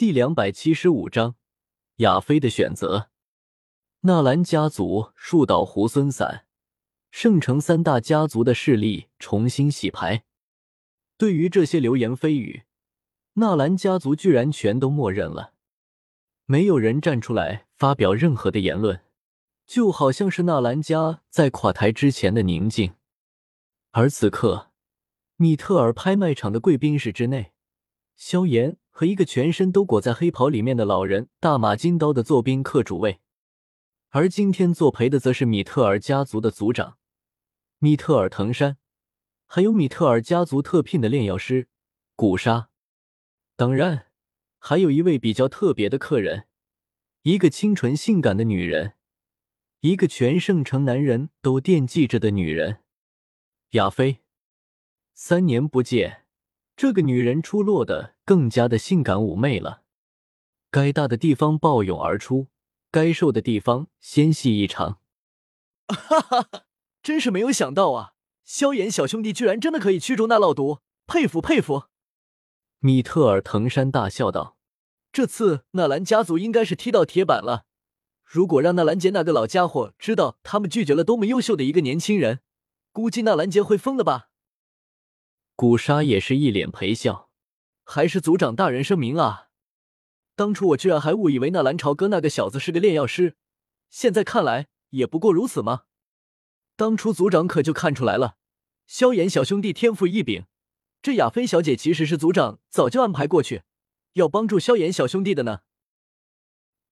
第两百七十五章亚飞的选择。纳兰家族树倒猢狲散，圣城三大家族的势力重新洗牌。对于这些流言蜚语，纳兰家族居然全都默认了，没有人站出来发表任何的言论，就好像是纳兰家在垮台之前的宁静。而此刻，米特尔拍卖场的贵宾室之内，萧炎。和一个全身都裹在黑袍里面的老人，大马金刀的坐宾客主位，而今天作陪的则是米特尔家族的族长米特尔藤山，还有米特尔家族特聘的炼药师古沙，当然还有一位比较特别的客人，一个清纯性感的女人，一个全圣城男人都惦记着的女人亚菲，三年不见。这个女人出落的更加的性感妩媚了，该大的地方暴涌而出，该瘦的地方纤细异常。哈哈哈，真是没有想到啊！萧炎小兄弟居然真的可以驱逐那老毒，佩服佩服！米特尔藤山大笑道：“这次纳兰家族应该是踢到铁板了。如果让纳兰杰那个老家伙知道他们拒绝了多么优秀的一个年轻人，估计纳兰杰会疯了吧？”古沙也是一脸陪笑，还是族长大人声明啊！当初我居然还误以为那蓝朝哥那个小子是个炼药师，现在看来也不过如此吗？当初族长可就看出来了，萧炎小兄弟天赋异禀，这亚菲小姐其实是族长早就安排过去，要帮助萧炎小兄弟的呢。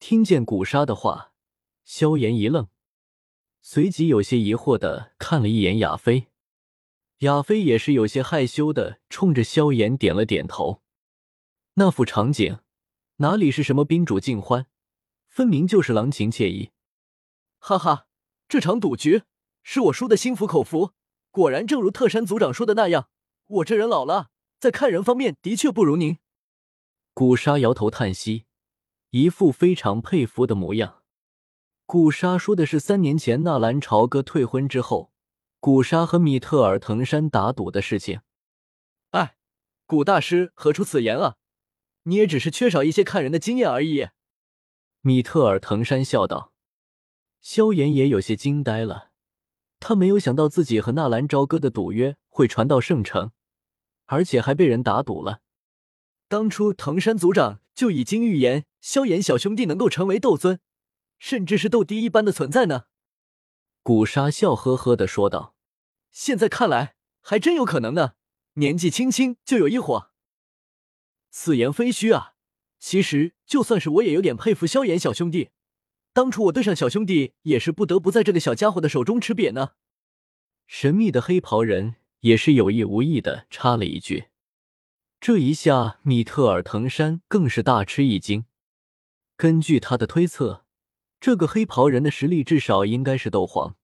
听见古沙的话，萧炎一愣，随即有些疑惑的看了一眼亚菲。亚飞也是有些害羞的，冲着萧炎点了点头。那副场景哪里是什么宾主尽欢，分明就是郎情妾意。哈哈，这场赌局是我输的心服口服。果然，正如特山族长说的那样，我这人老了，在看人方面的确不如您。古沙摇头叹息，一副非常佩服的模样。古沙说的是三年前纳兰朝歌退婚之后。古沙和米特尔藤山打赌的事情，哎，古大师何出此言啊？你也只是缺少一些看人的经验而已。米特尔藤山笑道。萧炎也有些惊呆了，他没有想到自己和纳兰朝歌的赌约会传到圣城，而且还被人打赌了。当初藤山族长就已经预言萧炎小兄弟能够成为斗尊，甚至是斗帝一般的存在呢。古沙笑呵呵的说道：“现在看来，还真有可能呢。年纪轻轻就有一伙，此言非虚啊。其实，就算是我也有点佩服萧炎小兄弟。当初我对上小兄弟，也是不得不在这个小家伙的手中吃瘪呢。”神秘的黑袍人也是有意无意的插了一句。这一下，米特尔藤山更是大吃一惊。根据他的推测。这个黑袍人的实力至少应该是斗皇，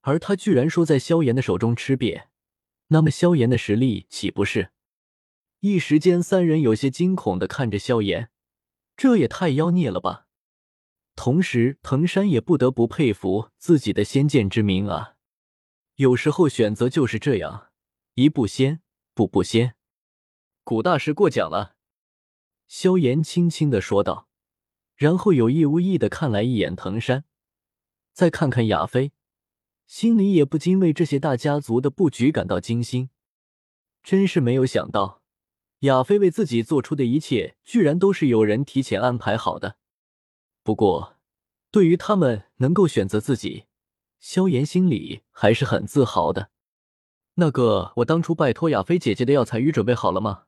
而他居然说在萧炎的手中吃瘪，那么萧炎的实力岂不是？一时间，三人有些惊恐的看着萧炎，这也太妖孽了吧！同时，藤山也不得不佩服自己的先见之明啊，有时候选择就是这样，一步先，步步先。古大师过奖了，萧炎轻轻的说道。然后有意无意的看来一眼藤山，再看看亚飞，心里也不禁为这些大家族的布局感到惊心。真是没有想到，亚飞为自己做出的一切，居然都是有人提前安排好的。不过，对于他们能够选择自己，萧炎心里还是很自豪的。那个，我当初拜托亚飞姐姐的药材鱼准备好了吗？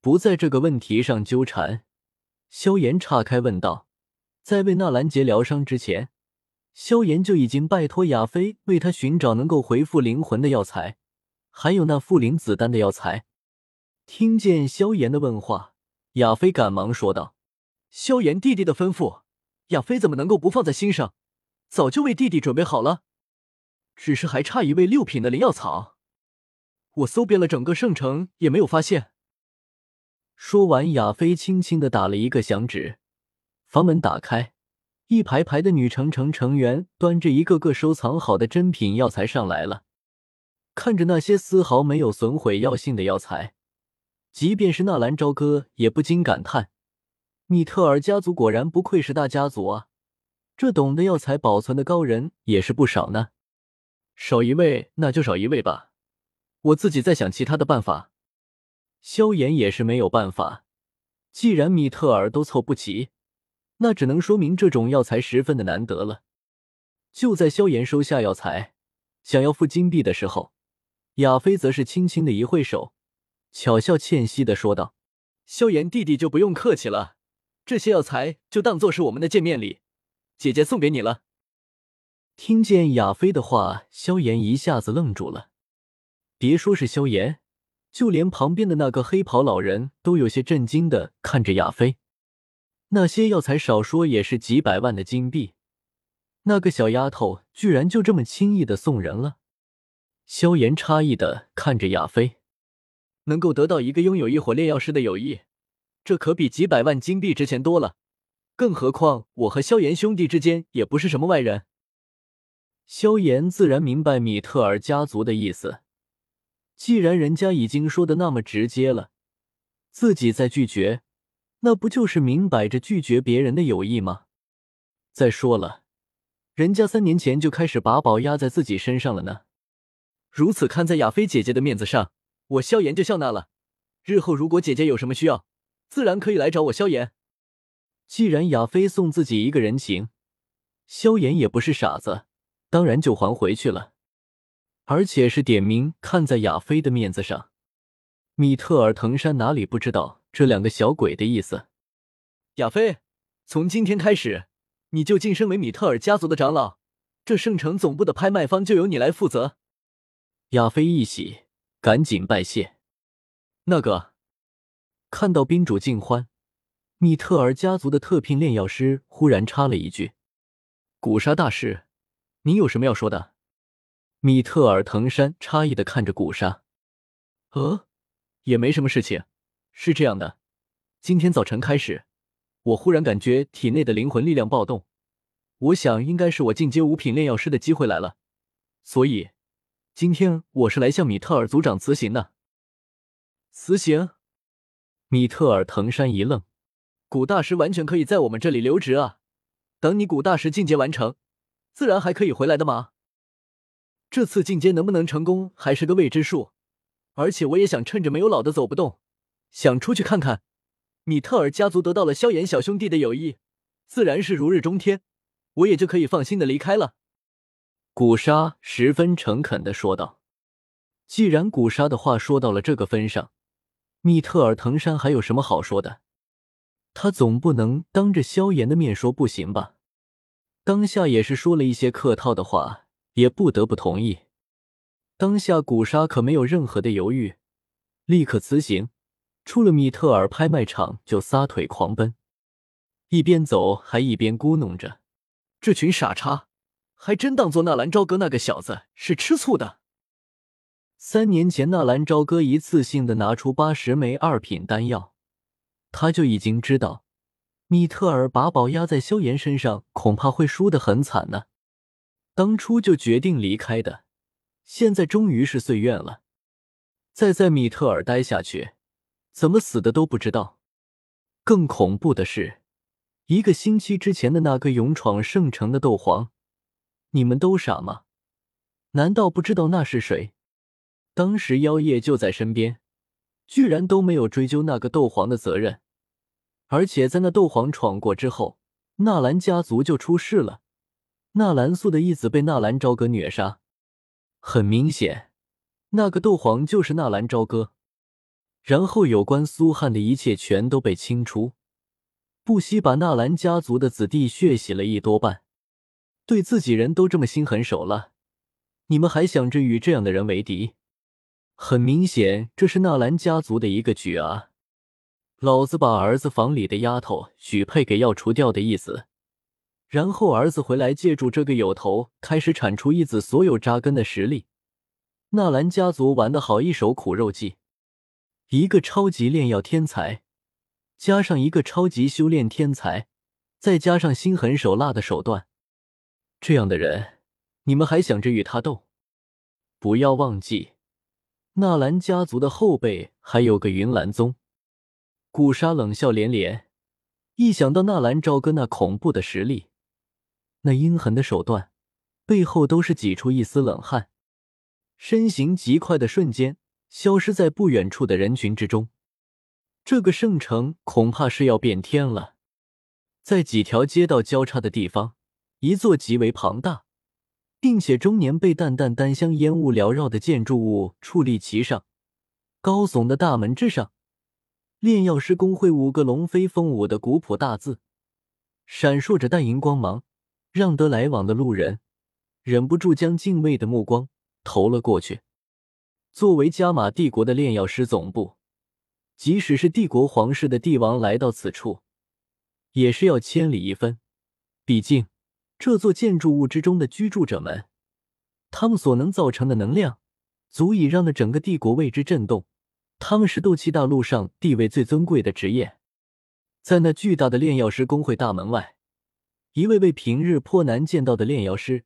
不在这个问题上纠缠。萧炎岔开问道：“在为纳兰杰疗伤之前，萧炎就已经拜托亚飞为他寻找能够回复灵魂的药材，还有那复灵子丹的药材。”听见萧炎的问话，亚飞赶忙说道：“萧炎弟弟的吩咐，亚飞怎么能够不放在心上？早就为弟弟准备好了，只是还差一味六品的灵药草，我搜遍了整个圣城也没有发现。”说完，亚飞轻轻的打了一个响指，房门打开，一排排的女城城成员端着一个个收藏好的珍品药材上来了。看着那些丝毫没有损毁药性的药材，即便是纳兰朝歌也不禁感叹：米特尔家族果然不愧是大家族啊！这懂得药材保存的高人也是不少呢。少一位那就少一位吧，我自己再想其他的办法。萧炎也是没有办法，既然米特尔都凑不齐，那只能说明这种药材十分的难得了。就在萧炎收下药材，想要付金币的时候，亚飞则是轻轻的一挥手，巧笑倩兮的说道：“萧炎弟弟就不用客气了，这些药材就当做是我们的见面礼，姐姐送给你了。”听见亚飞的话，萧炎一下子愣住了。别说是萧炎，就连旁边的那个黑袍老人都有些震惊的看着亚飞。那些药材少说也是几百万的金币，那个小丫头居然就这么轻易的送人了。萧炎诧异的看着亚飞，能够得到一个拥有一伙炼药师的友谊，这可比几百万金币值钱多了。更何况我和萧炎兄弟之间也不是什么外人。萧炎自然明白米特尔家族的意思，既然人家已经说的那么直接了，自己再拒绝，那不就是明摆着拒绝别人的友谊吗？再说了，人家三年前就开始把宝压在自己身上了呢。如此看在亚菲姐姐的面子上，我萧炎就笑纳了。日后如果姐姐有什么需要，自然可以来找我萧炎。既然亚菲送自己一个人情，萧炎也不是傻子。当然就还回去了，而且是点名看在亚飞的面子上。米特尔藤山哪里不知道这两个小鬼的意思？亚飞，从今天开始，你就晋升为米特尔家族的长老，这圣城总部的拍卖方就由你来负责。亚飞一喜，赶紧拜谢。那个，看到宾主尽欢，米特尔家族的特聘炼药师忽然插了一句：“古沙大师。”你有什么要说的？米特尔藤山诧异的看着古沙。呃，也没什么事情。是这样的，今天早晨开始，我忽然感觉体内的灵魂力量暴动，我想应该是我进阶五品炼药师的机会来了，所以今天我是来向米特尔族长辞行的。辞行？米特尔藤山一愣。古大师完全可以在我们这里留职啊，等你古大师进阶完成。自然还可以回来的嘛。这次进阶能不能成功还是个未知数，而且我也想趁着没有老的走不动，想出去看看。米特尔家族得到了萧炎小兄弟的友谊，自然是如日中天，我也就可以放心的离开了。古沙十分诚恳的说道。既然古沙的话说到了这个份上，米特尔藤山还有什么好说的？他总不能当着萧炎的面说不行吧？当下也是说了一些客套的话，也不得不同意。当下古沙可没有任何的犹豫，立刻辞行，出了米特尔拍卖场就撒腿狂奔，一边走还一边咕哝着：“这群傻叉，还真当做纳兰朝歌那个小子是吃醋的。”三年前，纳兰朝歌一次性的拿出八十枚二品丹药，他就已经知道。米特尔把宝压在萧炎身上，恐怕会输得很惨呢。当初就决定离开的，现在终于是遂愿了。再在米特尔待下去，怎么死的都不知道。更恐怖的是，一个星期之前的那个勇闯圣城的斗皇，你们都傻吗？难道不知道那是谁？当时妖夜就在身边，居然都没有追究那个斗皇的责任。而且在那斗皇闯过之后，纳兰家族就出事了。纳兰素的义子被纳兰朝歌虐杀，很明显，那个斗皇就是纳兰朝歌。然后有关苏汉的一切全都被清除，不惜把纳兰家族的子弟血洗了一多半。对自己人都这么心狠手辣，你们还想着与这样的人为敌？很明显，这是纳兰家族的一个局啊。老子把儿子房里的丫头许配给要除掉的意思，然后儿子回来借助这个有头开始铲除义子所有扎根的实力。纳兰家族玩的好一手苦肉计，一个超级炼药天才，加上一个超级修炼天才，再加上心狠手辣的手段，这样的人，你们还想着与他斗？不要忘记，纳兰家族的后辈还有个云岚宗。古沙冷笑连连，一想到纳兰朝歌那恐怖的实力，那阴狠的手段，背后都是挤出一丝冷汗，身形极快的瞬间消失在不远处的人群之中。这个圣城恐怕是要变天了。在几条街道交叉的地方，一座极为庞大，并且终年被淡淡丹香烟雾缭绕的建筑物矗立其上，高耸的大门之上。炼药师工会五个龙飞凤舞的古朴大字，闪烁着淡银光芒，让得来往的路人忍不住将敬畏的目光投了过去。作为加玛帝国的炼药师总部，即使是帝国皇室的帝王来到此处，也是要千里一分。毕竟，这座建筑物之中的居住者们，他们所能造成的能量，足以让那整个帝国为之震动。他们是斗气大陆上地位最尊贵的职业，在那巨大的炼药师工会大门外，一位位平日颇难见到的炼药师，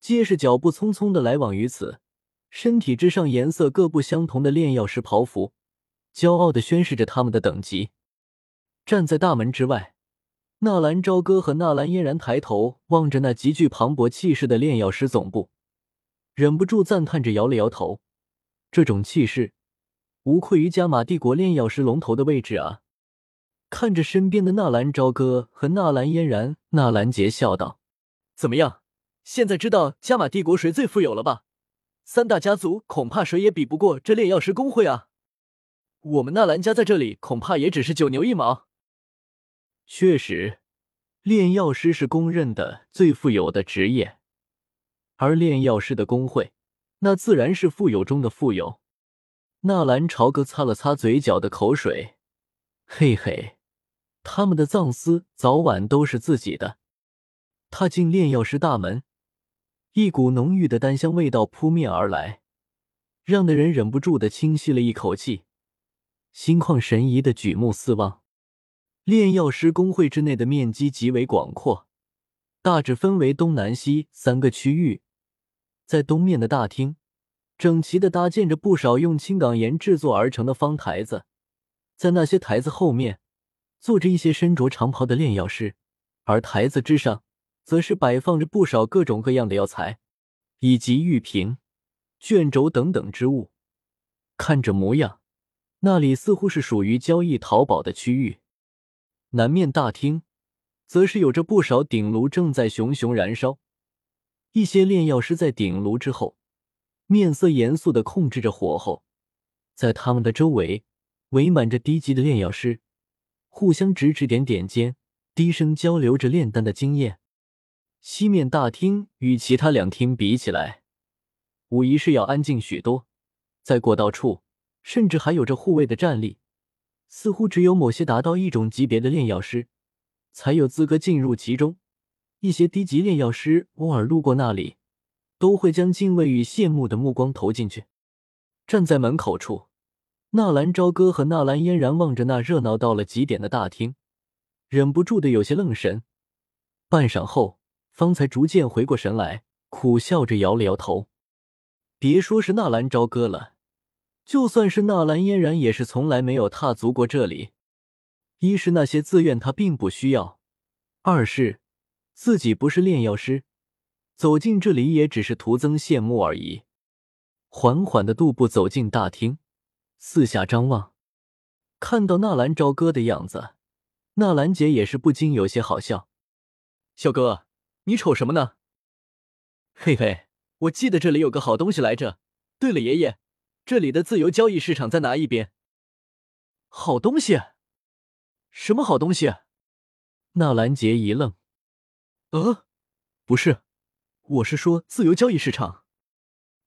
皆是脚步匆匆的来往于此，身体之上颜色各不相同的炼药师袍服，骄傲的宣示着他们的等级。站在大门之外，纳兰朝歌和纳兰嫣然抬头望着那极具磅礴气势的炼药师总部，忍不住赞叹着，摇了摇头，这种气势。无愧于加玛帝国炼药师龙头的位置啊！看着身边的纳兰朝歌和纳兰嫣然，纳兰杰笑道：“怎么样？现在知道加玛帝国谁最富有了吧？三大家族恐怕谁也比不过这炼药师公会啊！我们纳兰家在这里恐怕也只是九牛一毛。”确实，炼药师是公认的最富有的职业，而炼药师的工会，那自然是富有中的富有。纳兰朝歌擦了擦嘴角的口水，嘿嘿，他们的藏丝早晚都是自己的。踏进炼药师大门，一股浓郁的丹香味道扑面而来，让那人忍不住的轻吸了一口气，心旷神怡的举目四望。炼药师工会之内的面积极为广阔，大致分为东南西三个区域，在东面的大厅。整齐的搭建着不少用青岗岩制作而成的方台子，在那些台子后面坐着一些身着长袍的炼药师，而台子之上则是摆放着不少各种各样的药材，以及玉瓶、卷轴等等之物。看这模样，那里似乎是属于交易淘宝的区域。南面大厅则是有着不少鼎炉正在熊熊燃烧，一些炼药师在鼎炉之后。面色严肃的控制着火候，在他们的周围围满着低级的炼药师，互相指指点点间，低声交流着炼丹的经验。西面大厅与其他两厅比起来，无疑是要安静许多。在过道处，甚至还有着护卫的站立，似乎只有某些达到一种级别的炼药师，才有资格进入其中。一些低级炼药师偶尔路过那里。都会将敬畏与羡慕的目光投进去。站在门口处，纳兰朝歌和纳兰嫣然望着那热闹到了极点的大厅，忍不住的有些愣神。半晌后，方才逐渐回过神来，苦笑着摇了摇头。别说是纳兰朝歌了，就算是纳兰嫣然，也是从来没有踏足过这里。一是那些自愿他并不需要，二是自己不是炼药师。走进这里也只是徒增羡慕而已。缓缓的踱步走进大厅，四下张望，看到纳兰朝歌的样子，纳兰姐也是不禁有些好笑。小哥，你瞅什么呢？嘿嘿，我记得这里有个好东西来着。对了，爷爷，这里的自由交易市场在哪一边？好东西？什么好东西？纳兰杰一愣。呃，不是。我是说自由交易市场。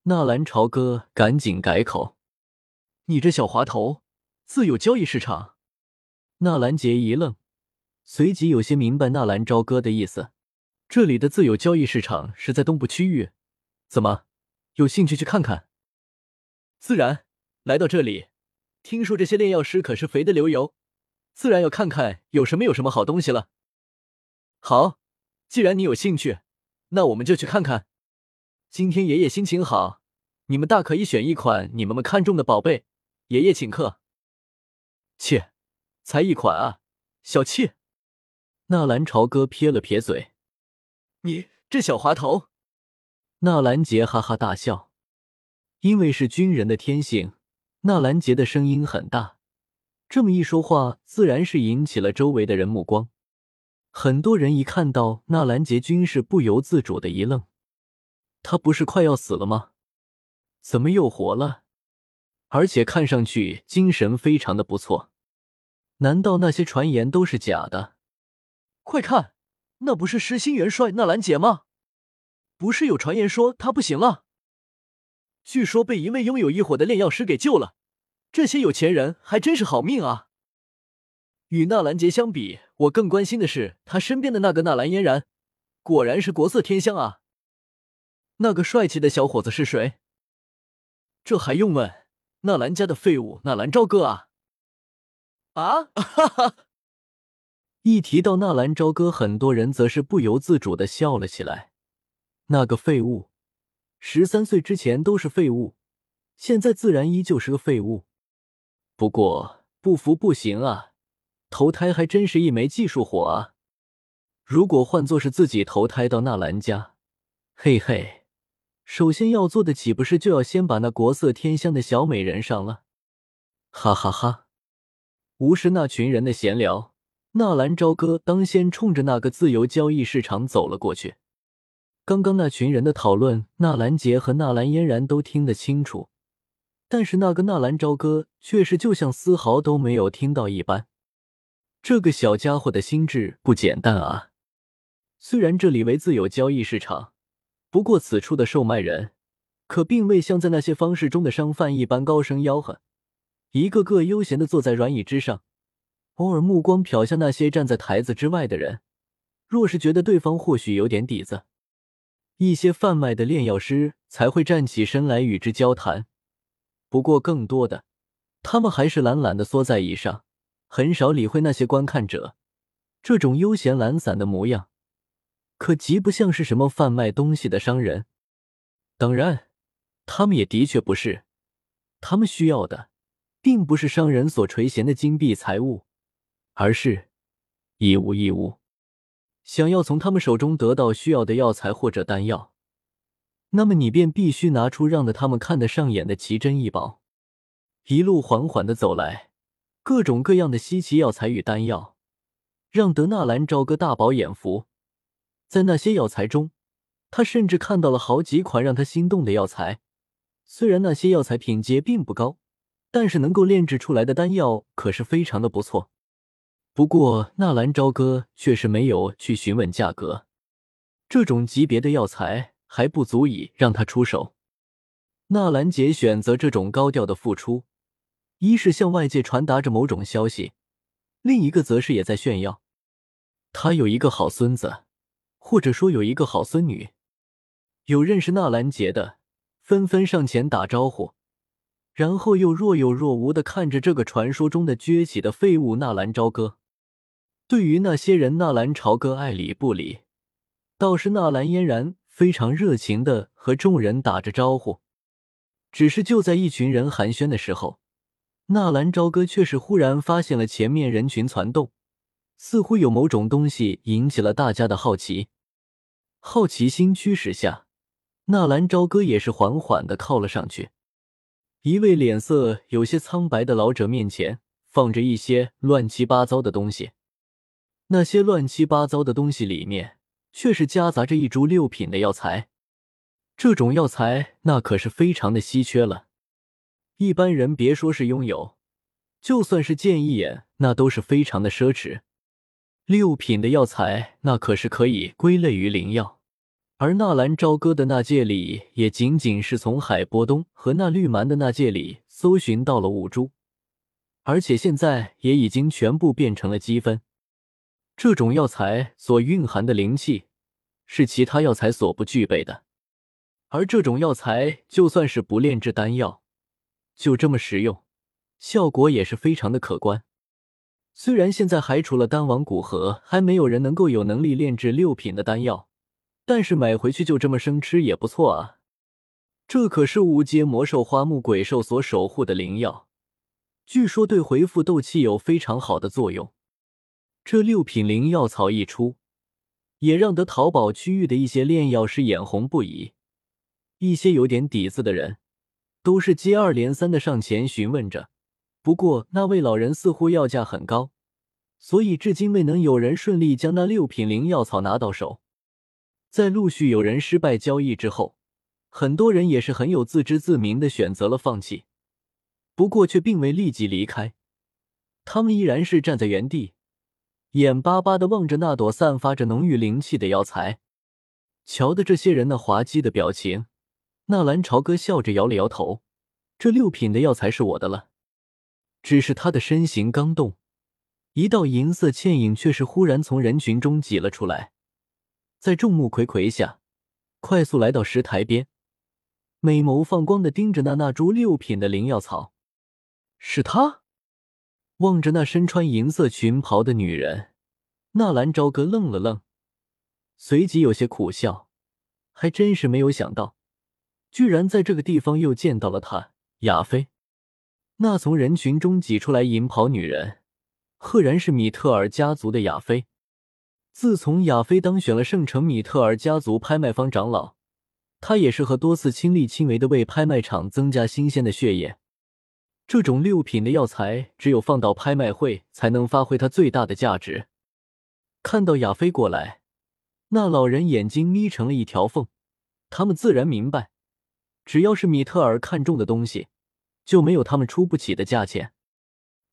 纳兰朝歌赶紧改口：“你这小滑头，自由交易市场？”纳兰杰一愣，随即有些明白纳兰朝歌的意思。这里的自由交易市场是在东部区域，怎么有兴趣去看看？自然，来到这里，听说这些炼药师可是肥的流油，自然要看看有什么有什么好东西了。好，既然你有兴趣。那我们就去看看。今天爷爷心情好，你们大可以选一款你们们看中的宝贝，爷爷请客。切，才一款啊，小气。纳兰朝歌撇了撇嘴：“你这小滑头。”纳兰杰哈哈大笑，因为是军人的天性，纳兰杰的声音很大，这么一说话，自然是引起了周围的人目光。很多人一看到纳兰杰军士，不由自主的一愣：“他不是快要死了吗？怎么又活了？而且看上去精神非常的不错。难道那些传言都是假的？快看，那不是失心元帅纳兰杰吗？不是有传言说他不行了？据说被一位拥有异火的炼药师给救了。这些有钱人还真是好命啊！”与纳兰杰相比，我更关心的是他身边的那个纳兰嫣然，果然是国色天香啊！那个帅气的小伙子是谁？这还用问？纳兰家的废物纳兰朝歌啊！啊，哈哈！一提到纳兰朝歌，很多人则是不由自主的笑了起来。那个废物，十三岁之前都是废物，现在自然依旧是个废物。不过不服不行啊！投胎还真是一枚技术活啊！如果换作是自己投胎到纳兰家，嘿嘿，首先要做的岂不是就要先把那国色天香的小美人上了？哈哈哈！无视那群人的闲聊，纳兰朝歌当先冲着那个自由交易市场走了过去。刚刚那群人的讨论，纳兰杰和纳兰嫣然都听得清楚，但是那个纳兰朝歌却是就像丝毫都没有听到一般。这个小家伙的心智不简单啊！虽然这里为自由交易市场，不过此处的售卖人可并未像在那些方式中的商贩一般高声吆喝，一个个悠闲的坐在软椅之上，偶尔目光瞟向那些站在台子之外的人。若是觉得对方或许有点底子，一些贩卖的炼药师才会站起身来与之交谈。不过更多的，他们还是懒懒的缩在椅上。很少理会那些观看者，这种悠闲懒散的模样，可极不像是什么贩卖东西的商人。当然，他们也的确不是。他们需要的，并不是商人所垂涎的金币财物，而是义务义务。想要从他们手中得到需要的药材或者丹药，那么你便必须拿出让得他们看得上眼的奇珍异宝。一路缓缓的走来。各种各样的稀奇药材与丹药，让德纳兰朝歌大饱眼福。在那些药材中，他甚至看到了好几款让他心动的药材。虽然那些药材品阶并不高，但是能够炼制出来的丹药可是非常的不错。不过纳兰朝歌却是没有去询问价格，这种级别的药材还不足以让他出手。纳兰杰选择这种高调的付出。一是向外界传达着某种消息，另一个则是也在炫耀，他有一个好孙子，或者说有一个好孙女。有认识纳兰杰的，纷纷上前打招呼，然后又若有若无的看着这个传说中的崛起的废物纳兰朝歌。对于那些人，纳兰朝歌爱理不理，倒是纳兰嫣然非常热情的和众人打着招呼。只是就在一群人寒暄的时候。纳兰朝歌却是忽然发现了前面人群攒动，似乎有某种东西引起了大家的好奇。好奇心驱使下，纳兰朝歌也是缓缓的靠了上去。一位脸色有些苍白的老者面前放着一些乱七八糟的东西，那些乱七八糟的东西里面却是夹杂着一株六品的药材。这种药材那可是非常的稀缺了。一般人别说是拥有，就算是见一眼，那都是非常的奢侈。六品的药材，那可是可以归类于灵药。而纳兰朝歌的那戒里，也仅仅是从海波东和那绿蛮的那戒里搜寻到了五株，而且现在也已经全部变成了积分。这种药材所蕴含的灵气，是其他药材所不具备的。而这种药材，就算是不炼制丹药。就这么食用，效果也是非常的可观。虽然现在还除了丹王古河，还没有人能够有能力炼制六品的丹药，但是买回去就这么生吃也不错啊。这可是五阶魔兽花木鬼兽所守护的灵药，据说对回复斗气有非常好的作用。这六品灵药草一出，也让得淘宝区域的一些炼药师眼红不已。一些有点底子的人，都是接二连三的上前询问着。不过那位老人似乎要价很高，所以至今未能有人顺利将那六品灵药草拿到手。在陆续有人失败交易之后，很多人也是很有自知自明的选择了放弃。不过却并未立即离开，他们依然是站在原地，眼巴巴的望着那朵散发着浓郁灵气的药材。瞧的这些人那滑稽的表情。纳兰朝歌笑着摇了摇头：“这六品的药材是我的了。”只是他的身形刚动，一道银色倩影却是忽然从人群中挤了出来，在众目睽睽下，快速来到石台边，美眸放光的盯着那那株六品的灵药草。是他望着那身穿银色裙袍的女人，纳兰朝歌愣了愣，随即有些苦笑，还真是没有想到。居然在这个地方又见到了她，亚飞。那从人群中挤出来银袍女人，赫然是米特尔家族的亚飞。自从亚飞当选了圣城米特尔家族拍卖方长老，他也是和多次亲力亲为的为拍卖场增加新鲜的血液。这种六品的药材，只有放到拍卖会才能发挥它最大的价值。看到亚飞过来，那老人眼睛眯成了一条缝，他们自然明白。只要是米特尔看中的东西，就没有他们出不起的价钱。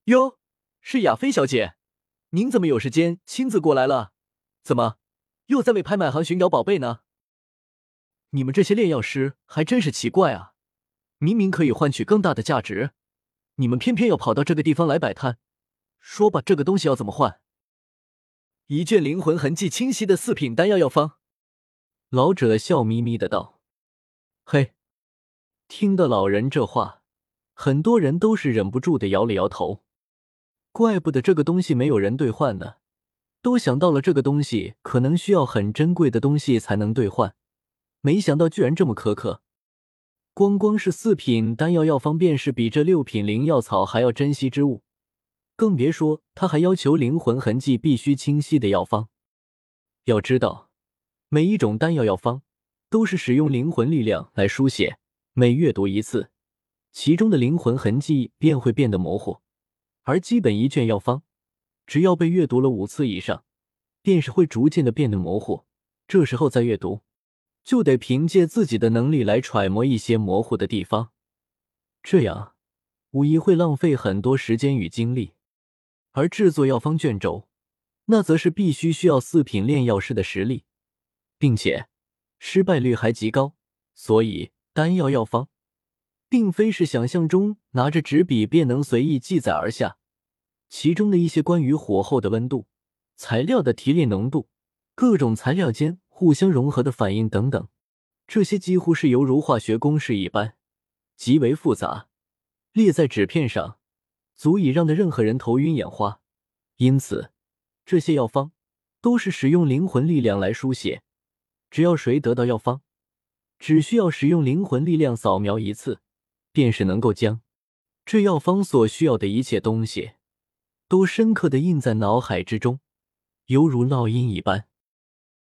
哟，是亚菲小姐，您怎么有时间亲自过来了？怎么又在为拍卖行寻找宝贝呢？你们这些炼药师还真是奇怪啊！明明可以换取更大的价值，你们偏偏要跑到这个地方来摆摊。说吧，这个东西要怎么换？一卷灵魂痕迹清晰的四品丹药药方。老者笑眯眯的道：“嘿。”听得老人这话，很多人都是忍不住的摇了摇头。怪不得这个东西没有人兑换呢，都想到了这个东西可能需要很珍贵的东西才能兑换，没想到居然这么苛刻。光光是四品丹药药方，便是比这六品灵药草还要珍惜之物，更别说他还要求灵魂痕迹必须清晰的药方。要知道，每一种丹药药方都是使用灵魂力量来书写。每阅读一次，其中的灵魂痕迹便会变得模糊，而基本一卷药方，只要被阅读了五次以上，便是会逐渐的变得模糊。这时候再阅读，就得凭借自己的能力来揣摩一些模糊的地方，这样无疑会浪费很多时间与精力。而制作药方卷轴，那则是必须需要四品炼药师的实力，并且失败率还极高，所以。丹药药方，并非是想象中拿着纸笔便能随意记载而下，其中的一些关于火候的温度、材料的提炼浓度、各种材料间互相融合的反应等等，这些几乎是犹如化学公式一般，极为复杂，列在纸片上，足以让的任何人头晕眼花。因此，这些药方都是使用灵魂力量来书写，只要谁得到药方。只需要使用灵魂力量扫描一次，便是能够将这药方所需要的一切东西，都深刻的印在脑海之中，犹如烙印一般。